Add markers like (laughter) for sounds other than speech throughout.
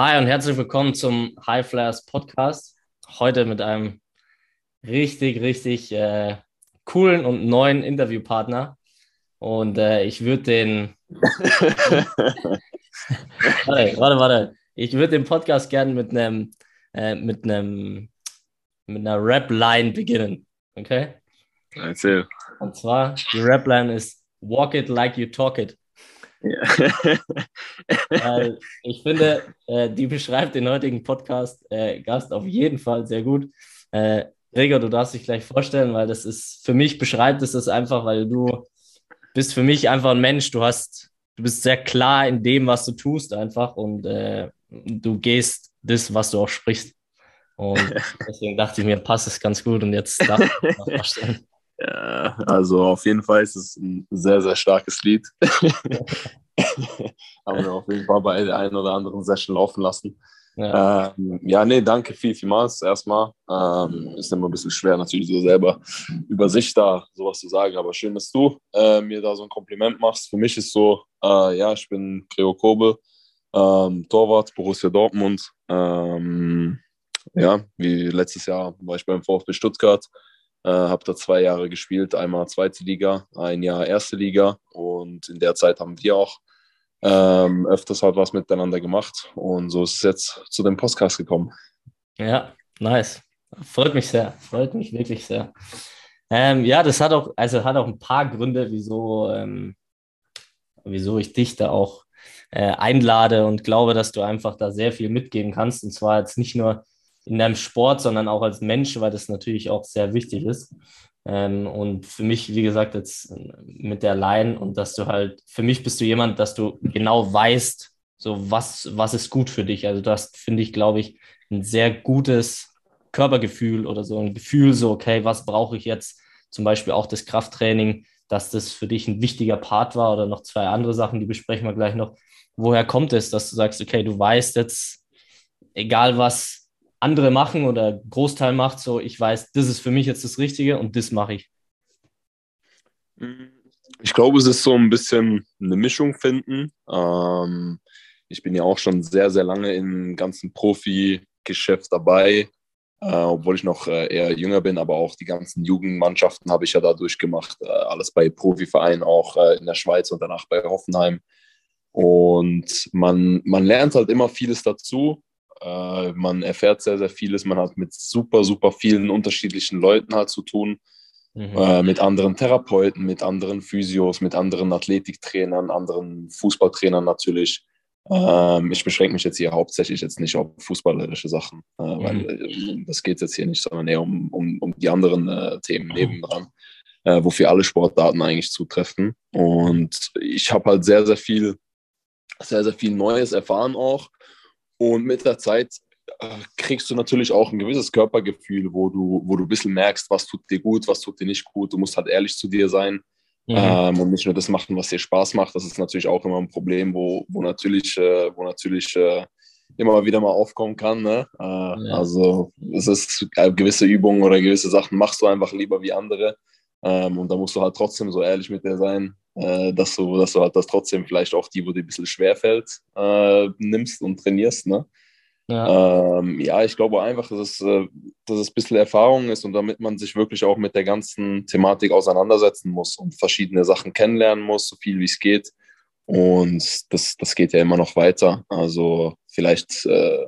Hi und herzlich willkommen zum High Flyers Podcast. Heute mit einem richtig, richtig äh, coolen und neuen Interviewpartner. Und äh, ich würde den. (laughs) warte, warte, warte. Ich würde den Podcast gerne mit einem äh, mit einem mit einer Rap-Line beginnen. Okay? Erzähl. Und zwar, die Rap-Line ist Walk it like you talk it. Ja. ich finde, äh, die beschreibt den heutigen Podcast-Gast äh, auf jeden Fall sehr gut. Äh, Gregor, du darfst dich gleich vorstellen, weil das ist, für mich beschreibt es das einfach, weil du bist für mich einfach ein Mensch, du hast, du bist sehr klar in dem, was du tust einfach und äh, du gehst das, was du auch sprichst. Und (laughs) deswegen dachte ich mir, passt es ganz gut und jetzt darf ich vorstellen. Ja, also auf jeden Fall ist es ein sehr, sehr starkes Lied. (laughs) Haben wir auf jeden Fall bei der einen oder anderen Session laufen lassen. Ja, ähm, ja nee, danke viel, vielmals erstmal. Ähm, ist immer ein bisschen schwer, natürlich so selber über sich da sowas zu sagen, aber schön, dass du äh, mir da so ein Kompliment machst. Für mich ist so, äh, ja, ich bin Gregor Kobel, ähm, Torwart, Borussia Dortmund. Ähm, ja, wie letztes Jahr war ich beim VfB Stuttgart. Äh, habe da zwei Jahre gespielt, einmal zweite Liga, ein Jahr erste Liga und in der Zeit haben wir auch ähm, öfters halt was miteinander gemacht und so ist es jetzt zu dem Podcast gekommen. Ja, nice. Freut mich sehr, freut mich wirklich sehr. Ähm, ja, das hat auch, also hat auch ein paar Gründe, wieso, ähm, wieso ich dich da auch äh, einlade und glaube, dass du einfach da sehr viel mitgeben kannst. Und zwar jetzt nicht nur in deinem Sport, sondern auch als Mensch, weil das natürlich auch sehr wichtig ist. Ähm, und für mich, wie gesagt, jetzt mit der Line und dass du halt, für mich bist du jemand, dass du genau weißt, so was, was ist gut für dich. Also du hast, finde ich, glaube ich, ein sehr gutes Körpergefühl oder so ein Gefühl, so, okay, was brauche ich jetzt? Zum Beispiel auch das Krafttraining, dass das für dich ein wichtiger Part war oder noch zwei andere Sachen, die besprechen wir gleich noch. Woher kommt es, dass du sagst, okay, du weißt jetzt, egal was andere machen oder Großteil macht, so ich weiß, das ist für mich jetzt das Richtige und das mache ich? Ich glaube, es ist so ein bisschen eine Mischung finden. Ähm, ich bin ja auch schon sehr, sehr lange im ganzen Profi-Geschäft dabei, äh, obwohl ich noch äh, eher jünger bin, aber auch die ganzen Jugendmannschaften habe ich ja da durchgemacht. Äh, alles bei Profivereinen, auch äh, in der Schweiz und danach bei Hoffenheim. Und man, man lernt halt immer vieles dazu. Äh, man erfährt sehr, sehr vieles. Man hat mit super, super vielen unterschiedlichen Leuten halt zu tun. Mhm. Äh, mit anderen Therapeuten, mit anderen Physios, mit anderen Athletiktrainern, anderen Fußballtrainern natürlich. Ähm, ich beschränke mich jetzt hier hauptsächlich jetzt nicht auf fußballerische Sachen, äh, mhm. weil äh, das geht jetzt hier nicht, sondern eher um, um, um die anderen äh, Themen nebendran, äh, wofür alle Sportarten eigentlich zutreffen. Und ich habe halt sehr, sehr viel, sehr, sehr viel Neues erfahren auch und mit der Zeit äh, kriegst du natürlich auch ein gewisses Körpergefühl, wo du, wo du ein bisschen merkst, was tut dir gut, was tut dir nicht gut. Du musst halt ehrlich zu dir sein mhm. ähm, und nicht nur das machen, was dir Spaß macht. Das ist natürlich auch immer ein Problem, wo, wo natürlich, äh, wo natürlich äh, immer wieder mal aufkommen kann. Ne? Äh, ja. Also es ist äh, gewisse Übungen oder gewisse Sachen machst du einfach lieber wie andere. Ähm, und da musst du halt trotzdem so ehrlich mit dir sein, äh, dass, du, dass du halt das trotzdem vielleicht auch die, wo dir ein bisschen schwerfällt, äh, nimmst und trainierst. Ne? Ja. Ähm, ja, ich glaube einfach, dass es, äh, dass es ein bisschen Erfahrung ist und damit man sich wirklich auch mit der ganzen Thematik auseinandersetzen muss und verschiedene Sachen kennenlernen muss, so viel wie es geht. Und das, das geht ja immer noch weiter. Also vielleicht äh,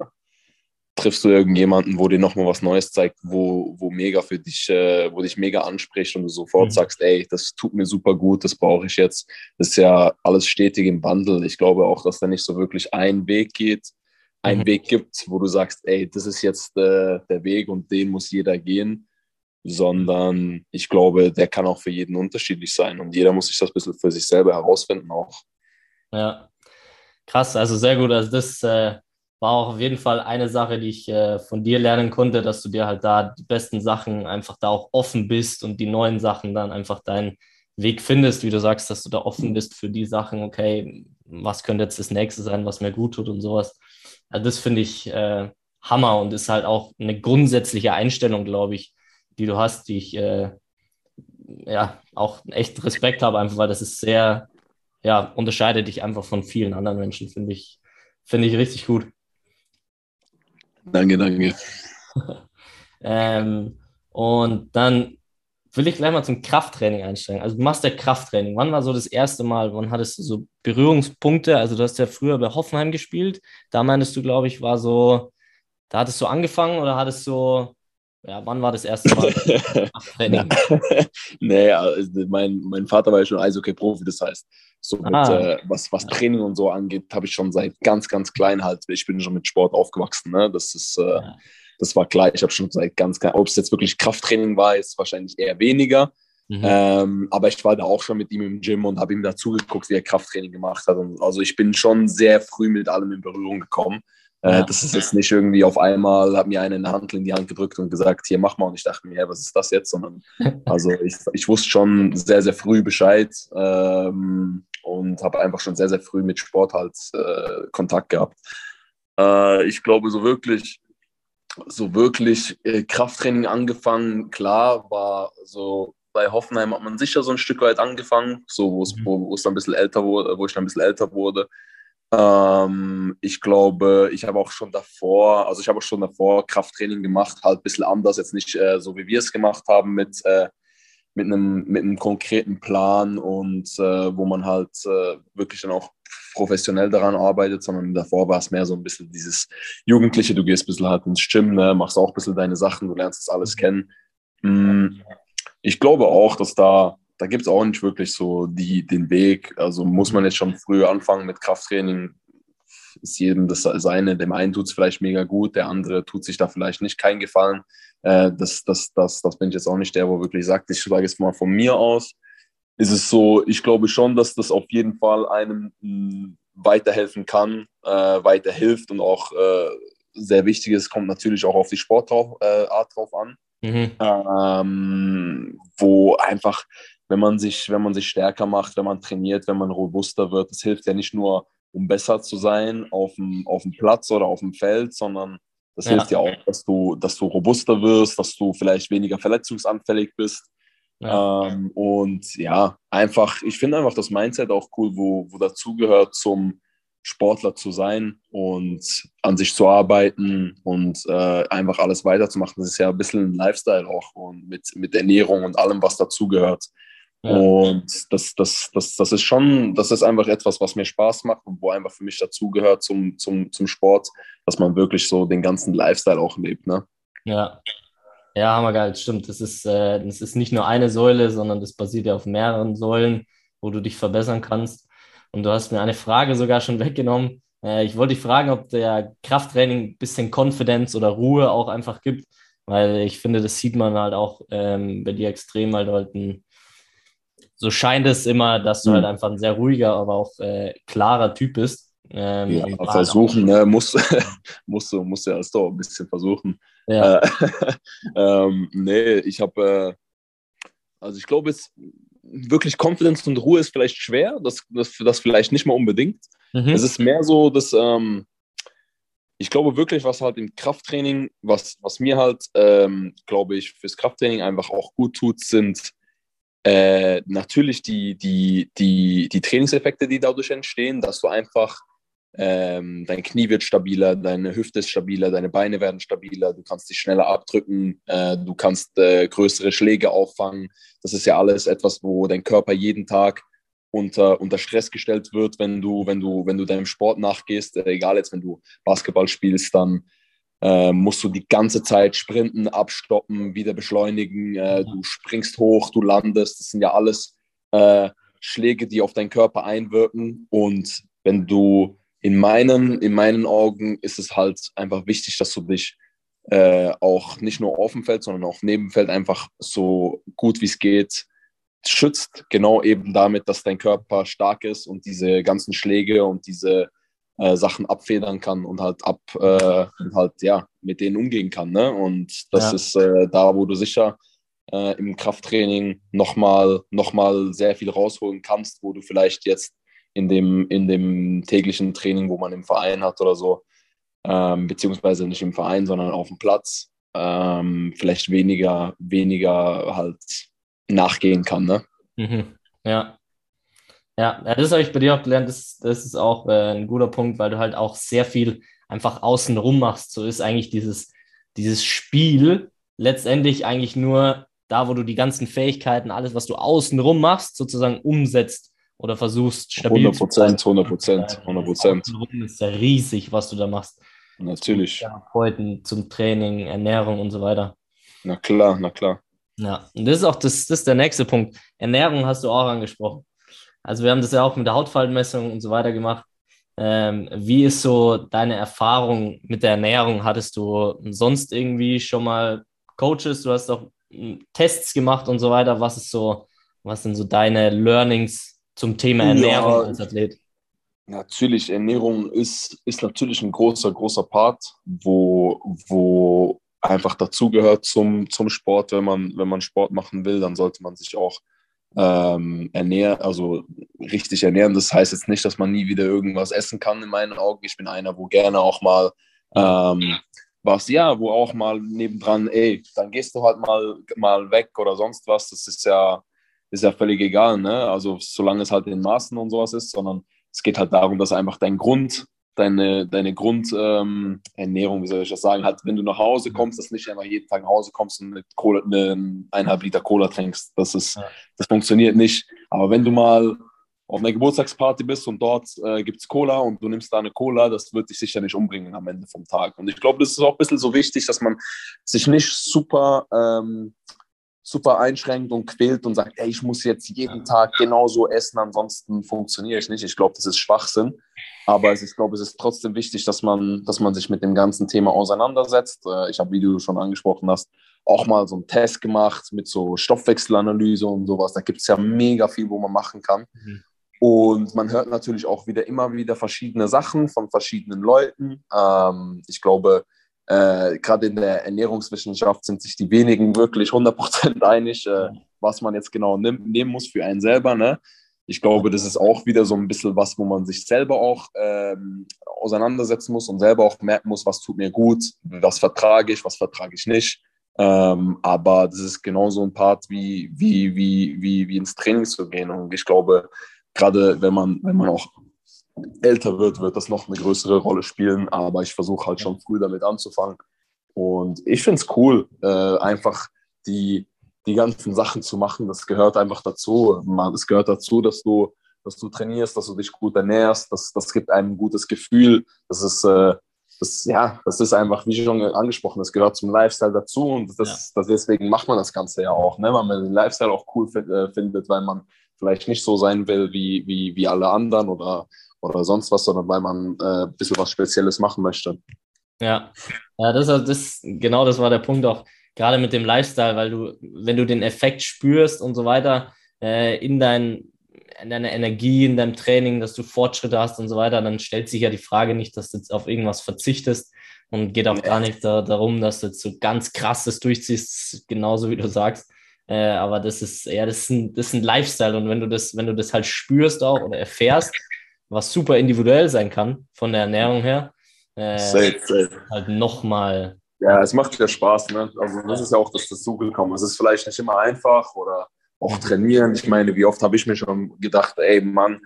triffst du irgendjemanden, wo dir nochmal was Neues zeigt, wo, wo mega für dich, äh, wo dich mega anspricht und du sofort mhm. sagst, ey, das tut mir super gut, das brauche ich jetzt. Das ist ja alles stetig im Wandel. Ich glaube auch, dass da nicht so wirklich ein Weg geht, ein mhm. Weg gibt, wo du sagst, ey, das ist jetzt äh, der Weg und den muss jeder gehen, sondern ich glaube, der kann auch für jeden unterschiedlich sein und jeder muss sich das ein bisschen für sich selber herausfinden auch. Ja, krass, also sehr gut. Also das äh war auch auf jeden Fall eine Sache, die ich äh, von dir lernen konnte, dass du dir halt da die besten Sachen einfach da auch offen bist und die neuen Sachen dann einfach deinen Weg findest, wie du sagst, dass du da offen bist für die Sachen, okay, was könnte jetzt das nächste sein, was mir gut tut und sowas. Also das finde ich äh, Hammer und ist halt auch eine grundsätzliche Einstellung, glaube ich, die du hast, die ich äh, ja auch echt Respekt habe, einfach weil das ist sehr, ja, unterscheidet dich einfach von vielen anderen Menschen, finde ich, finde ich richtig gut. Danke, danke. (laughs) ähm, und dann will ich gleich mal zum Krafttraining einsteigen. Also du machst ja Krafttraining. Wann war so das erste Mal, wann hattest du so Berührungspunkte? Also du hast ja früher bei Hoffenheim gespielt. Da meintest du, glaube ich, war so, da hattest du angefangen oder hattest du, ja, wann war das erste Mal (laughs) (laughs) nee, also mein, mein Vater war ja schon Eishockey-Profi, das heißt, so mit, ah. äh, was, was Training und so angeht, habe ich schon seit ganz, ganz klein halt, ich bin schon mit Sport aufgewachsen, ne? Das ist, äh, ja das war klar. Ich habe schon seit ganz, ganz, ob es jetzt wirklich Krafttraining war, ist wahrscheinlich eher weniger. Mhm. Ähm, aber ich war da auch schon mit ihm im Gym und habe ihm dazu geguckt, wie er Krafttraining gemacht hat. Und also ich bin schon sehr früh mit allem in Berührung gekommen. Äh, ja. Das ist jetzt nicht irgendwie auf einmal, hat mir eine Handel in die Hand gedrückt und gesagt, hier mach mal. Und ich dachte mir, hey, was ist das jetzt? Sondern (laughs) also ich, ich wusste schon sehr, sehr früh Bescheid ähm, und habe einfach schon sehr, sehr früh mit Sport halt äh, Kontakt gehabt. Äh, ich glaube, so wirklich so wirklich äh, Krafttraining angefangen. Klar, war so bei Hoffenheim hat man sicher so ein Stück weit angefangen, so wo es, mhm. wo, wo es dann ein bisschen älter wurde, wo ich dann ein bisschen älter wurde. Ähm, ich glaube, ich habe auch schon davor, also ich habe auch schon davor Krafttraining gemacht, halt ein bisschen anders, jetzt nicht äh, so wie wir es gemacht haben mit, äh, mit, einem, mit einem konkreten Plan und äh, wo man halt äh, wirklich dann auch professionell daran arbeitet, sondern davor war es mehr so ein bisschen dieses Jugendliche, du gehst ein bisschen halt ins Gym, ne, machst auch ein bisschen deine Sachen, du lernst das alles kennen. Mm, ich glaube auch, dass da, da gibt es auch nicht wirklich so die, den Weg. Also muss man jetzt schon früh anfangen mit Krafttraining, ist jedem das seine. Dem einen tut es vielleicht mega gut, der andere tut sich da vielleicht nicht keinen Gefallen. Äh, das, das, das, das bin ich jetzt auch nicht der, wo wirklich sagt, ich sage jetzt mal von mir aus ist es so, ich glaube schon, dass das auf jeden Fall einem hm, weiterhelfen kann, äh, weiterhilft und auch äh, sehr wichtig ist, kommt natürlich auch auf die Sportart äh, drauf an. Mhm. Ähm, wo einfach, wenn man sich, wenn man sich stärker macht, wenn man trainiert, wenn man robuster wird, das hilft ja nicht nur, um besser zu sein auf dem, auf dem Platz oder auf dem Feld, sondern das ja. hilft ja auch, dass du, dass du robuster wirst, dass du vielleicht weniger verletzungsanfällig bist. Ja. Ähm, und ja, einfach, ich finde einfach das Mindset auch cool, wo, wo dazugehört, zum Sportler zu sein und an sich zu arbeiten und äh, einfach alles weiterzumachen. Das ist ja ein bisschen ein Lifestyle auch und mit, mit Ernährung und allem, was dazugehört. Ja. Und das, das, das, das ist schon, das ist einfach etwas, was mir Spaß macht und wo einfach für mich dazugehört zum, zum, zum Sport, dass man wirklich so den ganzen Lifestyle auch lebt. Ne? Ja, ja, hammergeil, stimmt. Das ist, äh, das ist nicht nur eine Säule, sondern das basiert ja auf mehreren Säulen, wo du dich verbessern kannst. Und du hast mir eine Frage sogar schon weggenommen. Äh, ich wollte dich fragen, ob der Krafttraining ein bisschen Konfidenz oder Ruhe auch einfach gibt, weil ich finde, das sieht man halt auch ähm, bei dir extrem, weil du halt ein, so scheint es immer, dass du mhm. halt einfach ein sehr ruhiger, aber auch äh, klarer Typ bist. Ähm, ja, versuchen, ne? muss, musst du musst ja das doch ein bisschen versuchen. Ja. Äh, (laughs) ähm, nee, ich habe, äh, also ich glaube, es wirklich Confidence und Ruhe ist vielleicht schwer, das, das, das vielleicht nicht mal unbedingt. Mhm. Es ist mehr so, dass ähm, ich glaube wirklich, was halt im Krafttraining, was, was mir halt, ähm, glaube ich, fürs Krafttraining einfach auch gut tut, sind äh, natürlich die, die, die, die Trainingseffekte, die dadurch entstehen, dass du einfach ähm, dein Knie wird stabiler, deine Hüfte ist stabiler, deine Beine werden stabiler, du kannst dich schneller abdrücken, äh, du kannst äh, größere Schläge auffangen. Das ist ja alles etwas, wo dein Körper jeden Tag unter, unter Stress gestellt wird, wenn du, wenn du, wenn du deinem Sport nachgehst. Äh, egal jetzt, wenn du Basketball spielst, dann äh, musst du die ganze Zeit sprinten, abstoppen, wieder beschleunigen. Äh, du springst hoch, du landest. Das sind ja alles äh, Schläge, die auf deinen Körper einwirken. Und wenn du in meinen, in meinen Augen ist es halt einfach wichtig, dass du dich äh, auch nicht nur auf dem Feld, sondern auch neben dem Feld einfach so gut wie es geht schützt. Genau eben damit, dass dein Körper stark ist und diese ganzen Schläge und diese äh, Sachen abfedern kann und halt ab äh, und halt ja mit denen umgehen kann. Ne? Und das ja. ist äh, da, wo du sicher äh, im Krafttraining nochmal noch mal sehr viel rausholen kannst, wo du vielleicht jetzt in dem, in dem täglichen Training, wo man im Verein hat oder so, ähm, beziehungsweise nicht im Verein, sondern auf dem Platz, ähm, vielleicht weniger, weniger halt nachgehen kann. Ne? Mhm. Ja. Ja. Das habe ich bei dir auch gelernt. Das, das ist auch äh, ein guter Punkt, weil du halt auch sehr viel einfach außenrum machst. So ist eigentlich dieses, dieses Spiel letztendlich eigentlich nur da, wo du die ganzen Fähigkeiten, alles, was du außenrum machst, sozusagen umsetzt oder versuchst stabil 100 Prozent, 100 Prozent, 100 Prozent. ist ja riesig, was du da machst. Natürlich. Therapeuten zum Training, Ernährung und so weiter. Na klar, na klar. Ja, und das ist auch das, das ist der nächste Punkt. Ernährung hast du auch angesprochen. Also wir haben das ja auch mit der Hautfaltenmessung und so weiter gemacht. Ähm, wie ist so deine Erfahrung mit der Ernährung? Hattest du sonst irgendwie schon mal Coaches? Du hast auch hm, Tests gemacht und so weiter. Was ist so, was sind so deine Learnings zum Thema Ernährung ja, als Athlet? Natürlich, Ernährung ist, ist natürlich ein großer, großer Part, wo, wo einfach dazugehört zum, zum Sport. Wenn man, wenn man Sport machen will, dann sollte man sich auch ähm, ernähren, also richtig ernähren. Das heißt jetzt nicht, dass man nie wieder irgendwas essen kann in meinen Augen. Ich bin einer, wo gerne auch mal ähm, was, ja, wo auch mal nebendran, ey, dann gehst du halt mal, mal weg oder sonst was. Das ist ja, ist ja völlig egal, ne? Also solange es halt in Maßen und sowas ist, sondern es geht halt darum, dass einfach dein Grund, deine, deine Grundernährung, ähm, wie soll ich das sagen, halt, wenn du nach Hause kommst, dass nicht einfach jeden Tag nach Hause kommst und mit Cola, eine, eineinhalb Liter Cola trinkst. Das ist, ja. das funktioniert nicht. Aber wenn du mal auf einer Geburtstagsparty bist und dort äh, gibt es Cola und du nimmst da eine Cola, das wird dich sicher nicht umbringen am Ende vom Tag. Und ich glaube, das ist auch ein bisschen so wichtig, dass man sich nicht super, ähm, super einschränkt und quält und sagt, ey, ich muss jetzt jeden Tag genauso essen, ansonsten funktioniere ich nicht. Ich glaube, das ist Schwachsinn. Aber ich glaube, es ist trotzdem wichtig, dass man, dass man sich mit dem ganzen Thema auseinandersetzt. Äh, ich habe, wie du schon angesprochen hast, auch mal so einen Test gemacht mit so Stoffwechselanalyse und sowas. Da gibt es ja mega viel, wo man machen kann. Mhm. Und man hört natürlich auch wieder immer wieder verschiedene Sachen von verschiedenen Leuten. Ähm, ich glaube, äh, gerade in der Ernährungswissenschaft sind sich die wenigen wirklich 100% einig, äh, was man jetzt genau nehm, nehmen muss für einen selber. Ne? Ich glaube, das ist auch wieder so ein bisschen was, wo man sich selber auch ähm, auseinandersetzen muss und selber auch merken muss, was tut mir gut, was vertrage ich, was vertrage ich nicht. Ähm, aber das ist genauso ein Part wie, wie, wie, wie, wie ins Training zu gehen. Und ich glaube, gerade wenn man, wenn man auch älter wird, wird das noch eine größere Rolle spielen. Aber ich versuche halt schon früh damit anzufangen. Und ich finde es cool, äh, einfach die, die ganzen Sachen zu machen. Das gehört einfach dazu. Es gehört dazu, dass du, dass du trainierst, dass du dich gut ernährst. Das, das gibt einem ein gutes Gefühl. Das ist, äh, das, ja, das ist einfach, wie schon angesprochen, das gehört zum Lifestyle dazu. Und das, ja. das deswegen macht man das Ganze ja auch, ne? weil man den Lifestyle auch cool äh, findet, weil man vielleicht nicht so sein will wie, wie, wie alle anderen oder, oder sonst was, sondern weil man äh, ein bisschen was Spezielles machen möchte. Ja, ja das, das, genau das war der Punkt auch, gerade mit dem Lifestyle, weil du, wenn du den Effekt spürst und so weiter äh, in, dein, in deiner Energie, in deinem Training, dass du Fortschritte hast und so weiter, dann stellt sich ja die Frage nicht, dass du jetzt auf irgendwas verzichtest und geht auch gar nicht da, darum, dass du jetzt so ganz krasses durchziehst, genauso wie du sagst, äh, aber das ist, ja, das ist, ein, das ist ein Lifestyle. Und wenn du das, wenn du das halt spürst auch oder erfährst, was super individuell sein kann von der Ernährung her, äh, safe, safe. halt nochmal. Ja, es macht ja Spaß, ne? Also das ist ja auch das dazugekommen. Es ist vielleicht nicht immer einfach oder auch trainieren. Ich meine, wie oft habe ich mir schon gedacht, ey Mann,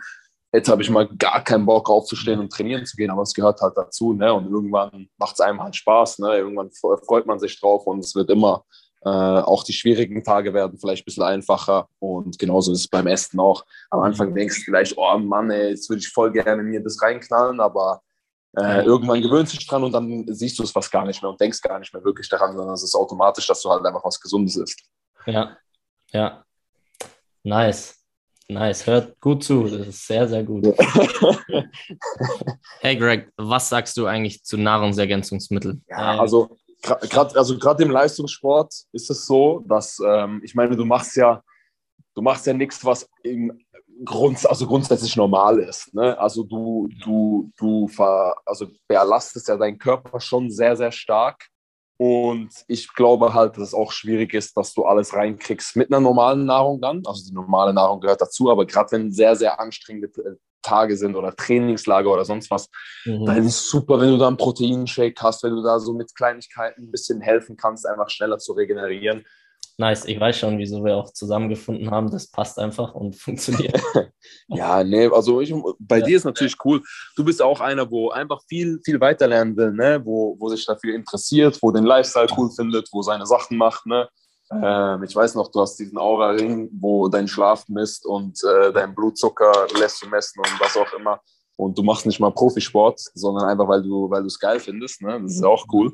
jetzt habe ich mal gar keinen Bock aufzustehen und trainieren zu gehen, aber es gehört halt dazu, ne? Und irgendwann macht es einem halt Spaß, ne? Irgendwann freut man sich drauf und es wird immer äh, auch die schwierigen Tage werden vielleicht ein bisschen einfacher und genauso ist es beim Essen auch. Am Anfang denkst du vielleicht, oh Mann, ey, jetzt würde ich voll gerne mir das reinknallen, aber äh, irgendwann gewöhnst du dich dran und dann siehst du es fast gar nicht mehr und denkst gar nicht mehr wirklich daran, sondern es ist automatisch, dass du halt einfach was Gesundes isst. Ja, ja. Nice. Nice, hört gut zu. Das ist sehr, sehr gut. (laughs) hey Greg, was sagst du eigentlich zu Nahrungsergänzungsmitteln? Ja, also gerade also im Leistungssport ist es so, dass ähm, ich meine, du machst ja, du machst ja nichts, was im Grund, also grundsätzlich normal ist. Ne? Also du, du, du ver, also belastest ja deinen Körper schon sehr, sehr stark. Und ich glaube halt, dass es auch schwierig ist, dass du alles reinkriegst mit einer normalen Nahrung dann. Also die normale Nahrung gehört dazu, aber gerade wenn sehr, sehr anstrengende Tage sind oder Trainingslager oder sonst was, mhm. dann ist es super, wenn du da einen Proteinshake hast, wenn du da so mit Kleinigkeiten ein bisschen helfen kannst, einfach schneller zu regenerieren. Nice, ich weiß schon, wieso wir auch zusammengefunden haben. Das passt einfach und (laughs) funktioniert. (laughs) ja, nee, also ich, bei ja. dir ist natürlich cool. Du bist auch einer, wo einfach viel, viel weiterlernen will, ne? wo, wo sich dafür interessiert, wo den Lifestyle cool findet, wo seine Sachen macht. Ne? Ähm, ich weiß noch, du hast diesen Aura-Ring, wo dein Schlaf misst und äh, dein Blutzucker lässt du messen und was auch immer. Und du machst nicht mal Profisport, sondern einfach, weil du weil es geil findest. Ne? Das ist auch cool.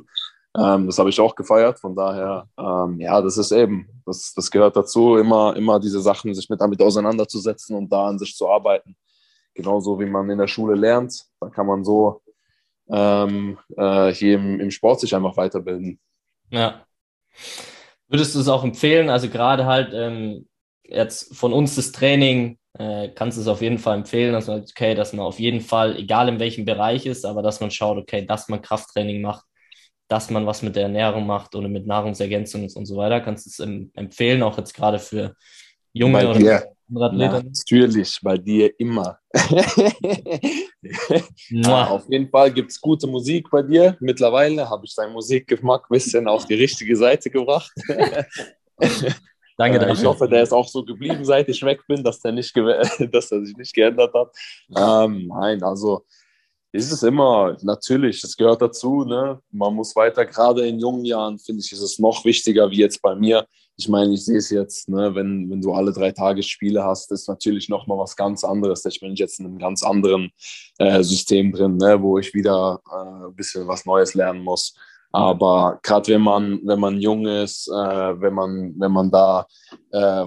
Ähm, das habe ich auch gefeiert. Von daher, ähm, ja, das ist eben, das, das gehört dazu, immer, immer diese Sachen, sich mit damit auseinanderzusetzen und da an sich zu arbeiten. Genauso wie man in der Schule lernt, da kann man so ähm, äh, hier im, im Sport sich einfach weiterbilden. Ja. Würdest du es auch empfehlen? Also gerade halt ähm, jetzt von uns das Training, äh, kannst du es auf jeden Fall empfehlen, dass man, okay, dass man auf jeden Fall, egal in welchem Bereich ist, aber dass man schaut, okay, dass man Krafttraining macht, dass man was mit der Ernährung macht oder mit Nahrungsergänzungen und so weiter. Kannst du es empfehlen, auch jetzt gerade für junge bei oder andere Athleten? Natürlich, bei dir immer. (laughs) ja, auf jeden Fall gibt es gute Musik bei dir. Mittlerweile habe ich deinen Musikgeschmack ein bisschen auf die richtige Seite gebracht. (laughs) Danke, danke. Ich hoffe, der ist auch so geblieben, seit ich weg bin, dass der, nicht (laughs) dass er sich nicht geändert hat. Ähm, nein, also ist es immer, natürlich, das gehört dazu. Ne? Man muss weiter, gerade in jungen Jahren, finde ich, ist es noch wichtiger wie jetzt bei mir. Ich meine, ich sehe es jetzt, ne? wenn, wenn du alle drei Tage Spiele hast, ist natürlich nochmal was ganz anderes. Ich bin jetzt in einem ganz anderen äh, System drin, ne? wo ich wieder äh, ein bisschen was Neues lernen muss. Aber gerade wenn man, wenn man jung ist, äh, wenn, man, wenn man da äh,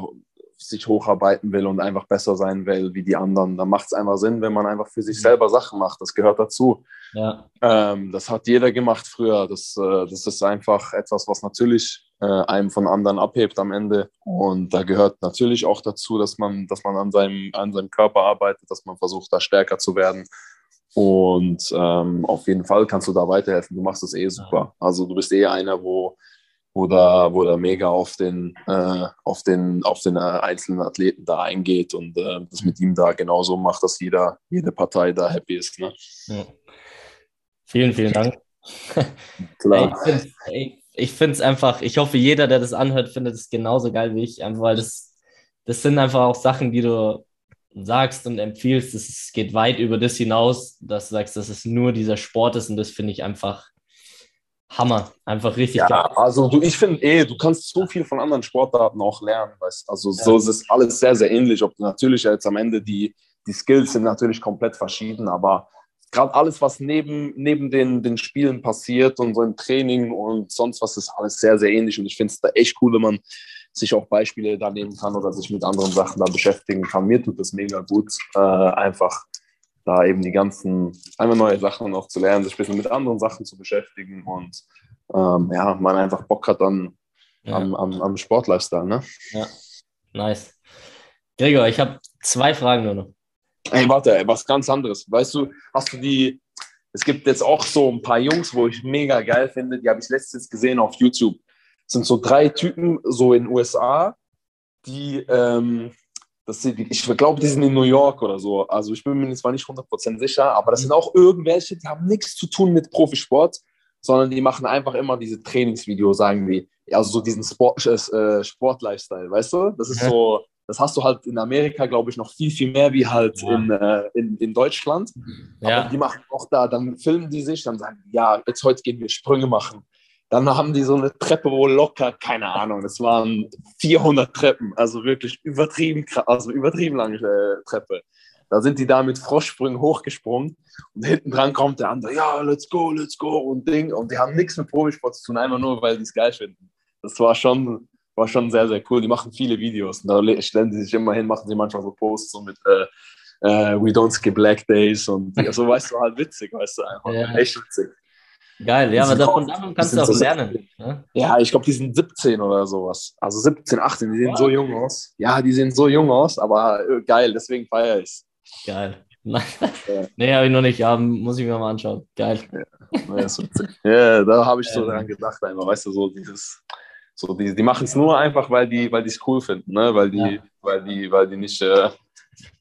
sich hocharbeiten will und einfach besser sein will wie die anderen, dann macht es einfach Sinn, wenn man einfach für sich mhm. selber Sachen macht. Das gehört dazu. Ja. Ähm, das hat jeder gemacht früher. Das, äh, das ist einfach etwas, was natürlich äh, einem von anderen abhebt am Ende. Und da gehört natürlich auch dazu, dass man, dass man an, seinem, an seinem Körper arbeitet, dass man versucht, da stärker zu werden. Und ähm, auf jeden Fall kannst du da weiterhelfen. Du machst das eh super. Also du bist eh einer, wo wo da, wo da mega auf den, äh, auf den, auf den äh, einzelnen Athleten da eingeht und äh, das mit ihm da genauso macht, dass jeder, jede Partei da happy ist. Ne? Ja. Vielen, vielen Dank. (laughs) Klar. Ich finde es einfach, ich hoffe, jeder, der das anhört, findet es genauso geil wie ich, einfach weil das, das sind einfach auch Sachen, die du sagst und empfiehlst. Es geht weit über das hinaus, dass du sagst, dass es nur dieser Sport ist und das finde ich einfach Hammer, einfach richtig ja, geil. Also du, ich finde eh, du kannst so viel von anderen Sportarten auch lernen, weißt Also ja. so ist es alles sehr, sehr ähnlich. Ob natürlich jetzt am Ende die, die Skills sind natürlich komplett verschieden, aber gerade alles, was neben, neben den, den Spielen passiert und so im Training und sonst was, ist alles sehr, sehr ähnlich. Und ich finde es da echt cool, wenn man sich auch Beispiele da nehmen kann oder sich mit anderen Sachen da beschäftigen kann. Mir tut das mega gut, äh, einfach da eben die ganzen, einmal neue Sachen noch zu lernen, sich ein bisschen mit anderen Sachen zu beschäftigen und ähm, ja, man einfach Bock hat dann ja. am, am, am Sportlifestyle, ne? Ja, nice. Gregor, ich habe zwei Fragen nur noch. Ey, warte, ey, was ganz anderes. Weißt du, hast du die, es gibt jetzt auch so ein paar Jungs, wo ich mega geil finde, die habe ich letztens gesehen auf YouTube. Das sind so drei Typen, so in den USA, die, ähm, das sind, ich glaube, die sind in New York oder so. Also ich bin mir zwar nicht 100% sicher, aber das sind auch irgendwelche, die haben nichts zu tun mit Profisport, sondern die machen einfach immer diese Trainingsvideos, sagen die. Also so diesen Sport, äh, Sport-Lifestyle, weißt du? Das ist ja. so, das hast du halt in Amerika, glaube ich, noch viel, viel mehr wie halt ja. in, äh, in, in Deutschland. Ja. Aber die machen auch da, dann filmen die sich, dann sagen, ja, jetzt heute gehen wir Sprünge machen. Dann haben die so eine Treppe wohl locker, keine Ahnung, das waren 400 Treppen, also wirklich übertrieben, also übertrieben lange äh, Treppe. Da sind die da mit Froschsprüngen hochgesprungen und hinten dran kommt der andere, ja, let's go, let's go und Ding. Und die haben nichts mit Profisport zu tun, einfach nur, weil die es geil finden. Das war schon, war schon sehr, sehr cool. Die machen viele Videos und da stellen die sich immer hin, machen sie manchmal so Posts so mit äh, äh, We don't skip Black Days und so, weißt du, halt witzig, weißt du, einfach ja. echt witzig. Geil, ja, aber davon, davon kannst du auch so lernen. Ne? Ja, ich glaube, die sind 17 oder sowas. Also 17, 18, die sehen wow. so jung aus. Ja, die sehen so jung aus, aber äh, geil, deswegen feiere ich es. Geil. (laughs) ja. Nee, habe ich noch nicht, ja, muss ich mir mal anschauen. Geil. Ja, ja da habe ich so dran gedacht, einfach, weißt du, so dieses, so die, die machen es nur einfach, weil die weil es cool finden, ne? weil, die, ja. weil, die, weil die nicht, äh,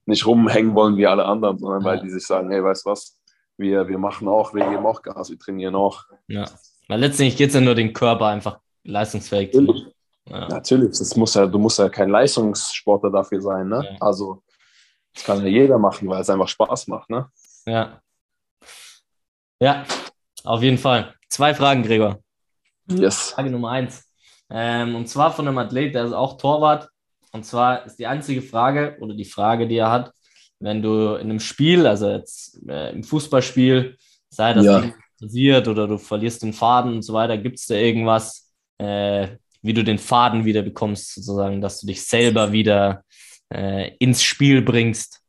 nicht rumhängen wollen wie alle anderen, sondern weil die sich sagen, hey, weißt du was, wir, wir machen auch, wir geben auch Gas, wir trainieren auch. Ja, weil letztendlich geht es ja nur den Körper einfach leistungsfähig zu machen. Ja. Natürlich, das muss ja, du musst ja kein Leistungssportler dafür sein. Ne? Ja. Also, das kann ja jeder machen, weil es einfach Spaß macht. Ne? Ja. Ja, auf jeden Fall. Zwei Fragen, Gregor. Yes. Frage Nummer eins. Ähm, und zwar von einem Athlet, der ist auch Torwart. Und zwar ist die einzige Frage oder die Frage, die er hat, wenn du in einem Spiel, also jetzt äh, im Fußballspiel, sei das ja. passiert oder du verlierst den Faden und so weiter, gibt es da irgendwas, äh, wie du den Faden wieder bekommst, sozusagen, dass du dich selber wieder äh, ins Spiel bringst?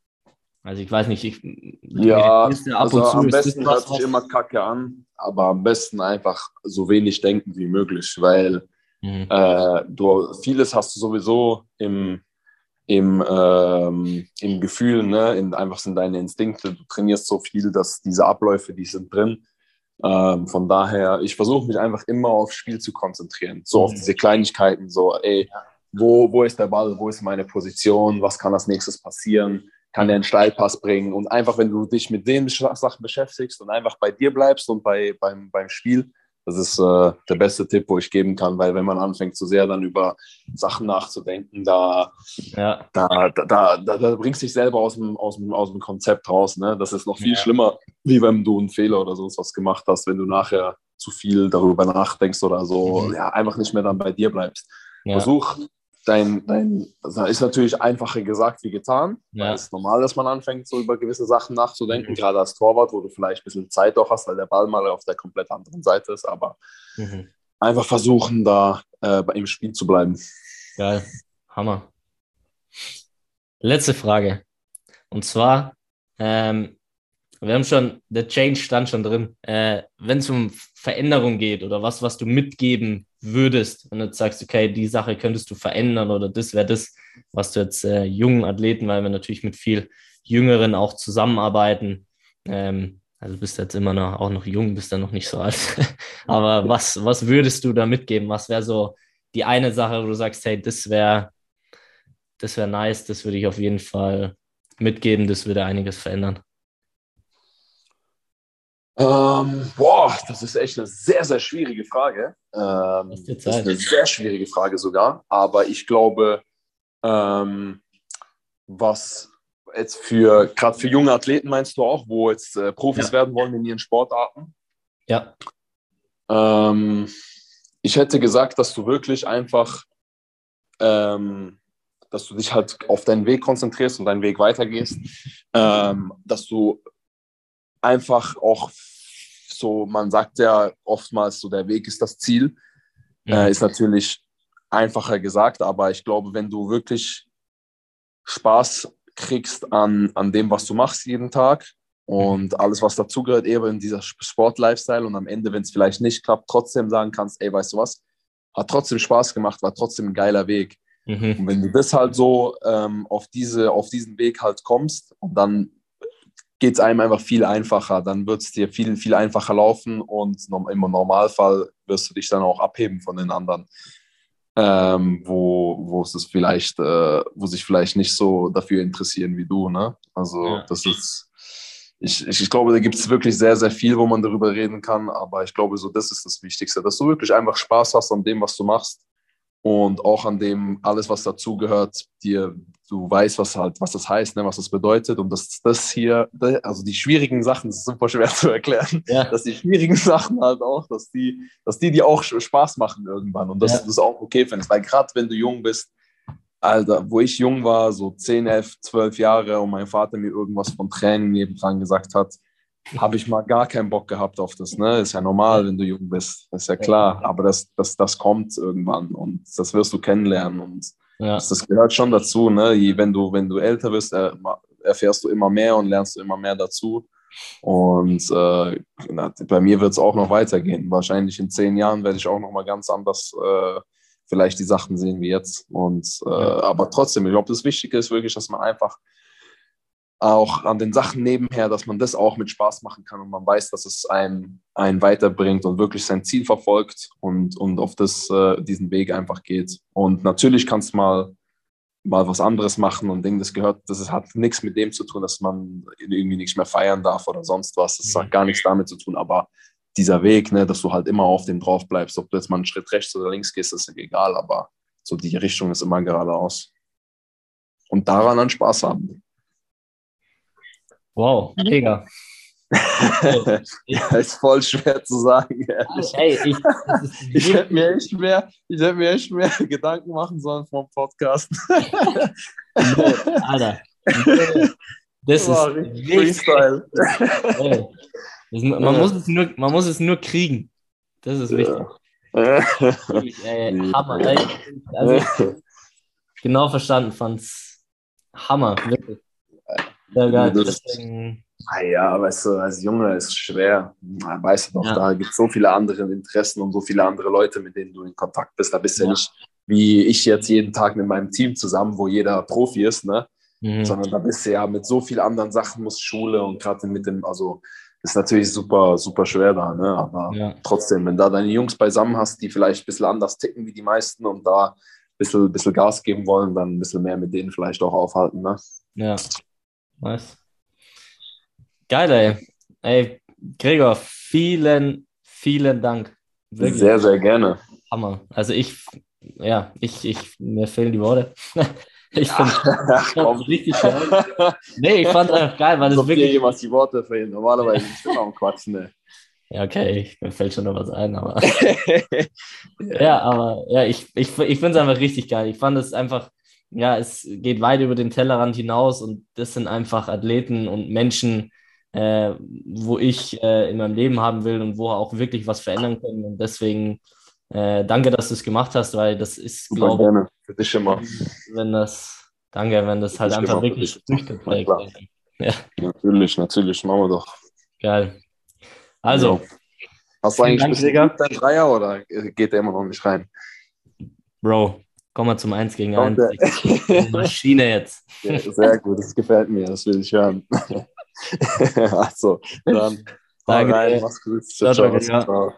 Also ich weiß nicht, ich ja, also am besten hört sich immer Kacke an, aber am besten einfach so wenig denken wie möglich, weil mhm. äh, du vieles hast du sowieso im, im, ähm, im Gefühl, ne? in, einfach sind deine Instinkte, du trainierst so viel, dass diese Abläufe, die sind drin. Ähm, von daher, ich versuche mich einfach immer aufs Spiel zu konzentrieren, so mhm. auf diese Kleinigkeiten, so, ey, wo, wo ist der Ball, wo ist meine Position, was kann als nächstes passieren, kann der einen Steilpass bringen und einfach, wenn du dich mit den Sachen beschäftigst und einfach bei dir bleibst und bei, beim, beim Spiel, das ist äh, der beste Tipp, wo ich geben kann, weil wenn man anfängt, zu sehr dann über Sachen nachzudenken, da, ja. da, da, da, da, da bringst du dich selber aus dem, aus dem, aus dem Konzept raus. Ne? Das ist noch viel ja. schlimmer, wie wenn du einen Fehler oder sonst was gemacht hast, wenn du nachher zu viel darüber nachdenkst oder so, mhm. ja, einfach nicht mehr dann bei dir bleibst. Ja. Versuch dein, dein, das ist natürlich einfacher gesagt wie getan. Ja. Es ist normal, dass man anfängt, so über gewisse Sachen nachzudenken, mhm. gerade als Torwart, wo du vielleicht ein bisschen Zeit auch hast, weil der Ball mal auf der komplett anderen Seite ist, aber mhm. einfach versuchen, da äh, im Spiel zu bleiben. Geil, Hammer. Letzte Frage. Und zwar, ähm, wir haben schon, der Change stand schon drin. Äh, Wenn es um Veränderung geht oder was, was du mitgeben würdest, wenn du sagst, okay, die Sache könntest du verändern oder das wäre das, was du jetzt äh, jungen Athleten, weil wir natürlich mit viel Jüngeren auch zusammenarbeiten. Ähm, also bist jetzt immer noch auch noch jung, bist dann noch nicht so alt. (laughs) Aber was, was würdest du da mitgeben? Was wäre so die eine Sache, wo du sagst, hey, das wäre das wäre nice, das würde ich auf jeden Fall mitgeben, das würde einiges verändern. Ähm, boah, das ist echt eine sehr, sehr schwierige Frage. Ähm, das ist eine sehr schwierige Frage sogar. Aber ich glaube, ähm, was jetzt für, gerade für junge Athleten meinst du auch, wo jetzt äh, Profis ja. werden wollen in ihren Sportarten? Ja. Ähm, ich hätte gesagt, dass du wirklich einfach, ähm, dass du dich halt auf deinen Weg konzentrierst und deinen Weg weitergehst, ähm, dass du einfach auch so, man sagt ja oftmals so, der Weg ist das Ziel. Ja. Äh, ist natürlich einfacher gesagt, aber ich glaube, wenn du wirklich Spaß kriegst an, an dem, was du machst jeden Tag und alles, was dazugehört, eben in dieser Sport-Lifestyle und am Ende, wenn es vielleicht nicht klappt, trotzdem sagen kannst, ey, weißt du was, hat trotzdem Spaß gemacht, war trotzdem ein geiler Weg. Mhm. Und wenn du das halt so ähm, auf, diese, auf diesen Weg halt kommst und dann geht es einem einfach viel einfacher. Dann wird es dir viel, viel einfacher laufen und im Normalfall wirst du dich dann auch abheben von den anderen, ähm, wo, wo es vielleicht, äh, wo sich vielleicht nicht so dafür interessieren wie du. Ne? Also ja. das ist, ich, ich, ich glaube, da gibt es wirklich sehr, sehr viel, wo man darüber reden kann, aber ich glaube, so das ist das Wichtigste, dass du wirklich einfach Spaß hast an dem, was du machst und auch an dem alles, was dazugehört, dir, du weißt, was halt, was das heißt, ne, was das bedeutet und dass das hier, also die schwierigen Sachen, das ist super schwer (laughs) zu erklären, ja. dass die schwierigen Sachen halt auch, dass die, dass die dir auch Spaß machen irgendwann und dass ja. du das auch okay findest, weil gerade wenn du jung bist, Alter, wo ich jung war, so 10, 11, 12 Jahre und mein Vater mir irgendwas von Tränen nebendran gesagt hat, habe ich mal gar keinen Bock gehabt auf das. Ne? Ist ja normal, wenn du jung bist, ist ja klar. Aber das, das, das kommt irgendwann und das wirst du kennenlernen und ja. das, das, gehört schon dazu. Ne? Wenn, du, wenn du älter wirst, erfährst du immer mehr und lernst du immer mehr dazu. Und äh, bei mir wird es auch noch weitergehen. Wahrscheinlich in zehn Jahren werde ich auch noch mal ganz anders äh, vielleicht die Sachen sehen wie jetzt. Und äh, aber trotzdem, ich glaube, das Wichtige ist wirklich, dass man einfach auch an den Sachen nebenher, dass man das auch mit Spaß machen kann und man weiß, dass es einen, einen weiterbringt und wirklich sein Ziel verfolgt und, und auf das, äh, diesen Weg einfach geht. Und natürlich kannst du mal, mal was anderes machen und Ding, das gehört, das hat nichts mit dem zu tun, dass man irgendwie nichts mehr feiern darf oder sonst was. Das hat gar nichts damit zu tun, aber dieser Weg, ne, dass du halt immer auf dem drauf bleibst, ob du jetzt mal einen Schritt rechts oder links gehst, ist egal, aber so die Richtung ist immer geradeaus. Und daran dann Spaß haben. Wow, mega. (laughs) ja, ist voll schwer zu sagen. Hey, ich, (laughs) ich hätte mir echt mehr, ich hätte mir echt mehr (laughs) Gedanken machen sollen vom Podcast. Alter. Das ist Freestyle. Hey, das, man, muss es nur, man muss es nur kriegen. Das ist wichtig. Ja. ey, Hammer. Ey. Also, genau verstanden, fand's Hammer. Wirklich. Sehr geil. Deswegen, Ah ja, weißt du, als Junge ist es schwer. Weißt du doch, ja. da gibt es so viele andere Interessen und so viele andere Leute, mit denen du in Kontakt bist. Da bist du ja. nicht wie ich jetzt jeden Tag mit meinem Team zusammen, wo jeder Profi ist, ne? Mhm. Sondern da bist du ja mit so vielen anderen Sachen, muss Schule und gerade mit dem, also ist natürlich super, super schwer da, ne? Aber ja. trotzdem, wenn da deine Jungs beisammen hast, die vielleicht ein bisschen anders ticken wie die meisten und da ein bisschen, bisschen Gas geben wollen, dann ein bisschen mehr mit denen vielleicht auch aufhalten, ne? Ja. Nice. Geil, ey. Ey, Gregor, vielen, vielen Dank. Wirklich. Sehr, sehr gerne. Hammer. Also ich, ja, ich, ich, mir fehlen die Worte. (laughs) Ich finde es (laughs) richtig geil. Nee, ich fand es einfach geil, weil es wirklich. Dir jemals die Worte fehlen. Normalerweise ist es immer am Quatschen, ne? Ja, okay, mir fällt schon noch was ein, aber. (laughs) ja, aber ja, ich, ich, ich finde es einfach richtig geil. Ich fand es einfach, ja, es geht weit über den Tellerrand hinaus und das sind einfach Athleten und Menschen, äh, wo ich äh, in meinem Leben haben will und wo auch wirklich was verändern können. Und deswegen äh, danke, dass du es gemacht hast, weil das ist, glaube ich, für dich immer. Wenn das, danke, wenn das halt einfach wirklich Früchte trägt. Ja. Natürlich, natürlich, machen wir doch. Geil. Also. Ja. Hast du eigentlich Dank, dein Dreier oder geht der immer noch nicht rein? Bro, komm mal zum 1 gegen 1. Okay. (laughs) Maschine jetzt. Ja, sehr gut, das gefällt mir, das will ich hören. (laughs) also, dann. (laughs) Danke. Rein, mach's gut. Ciao, ciao. ciao.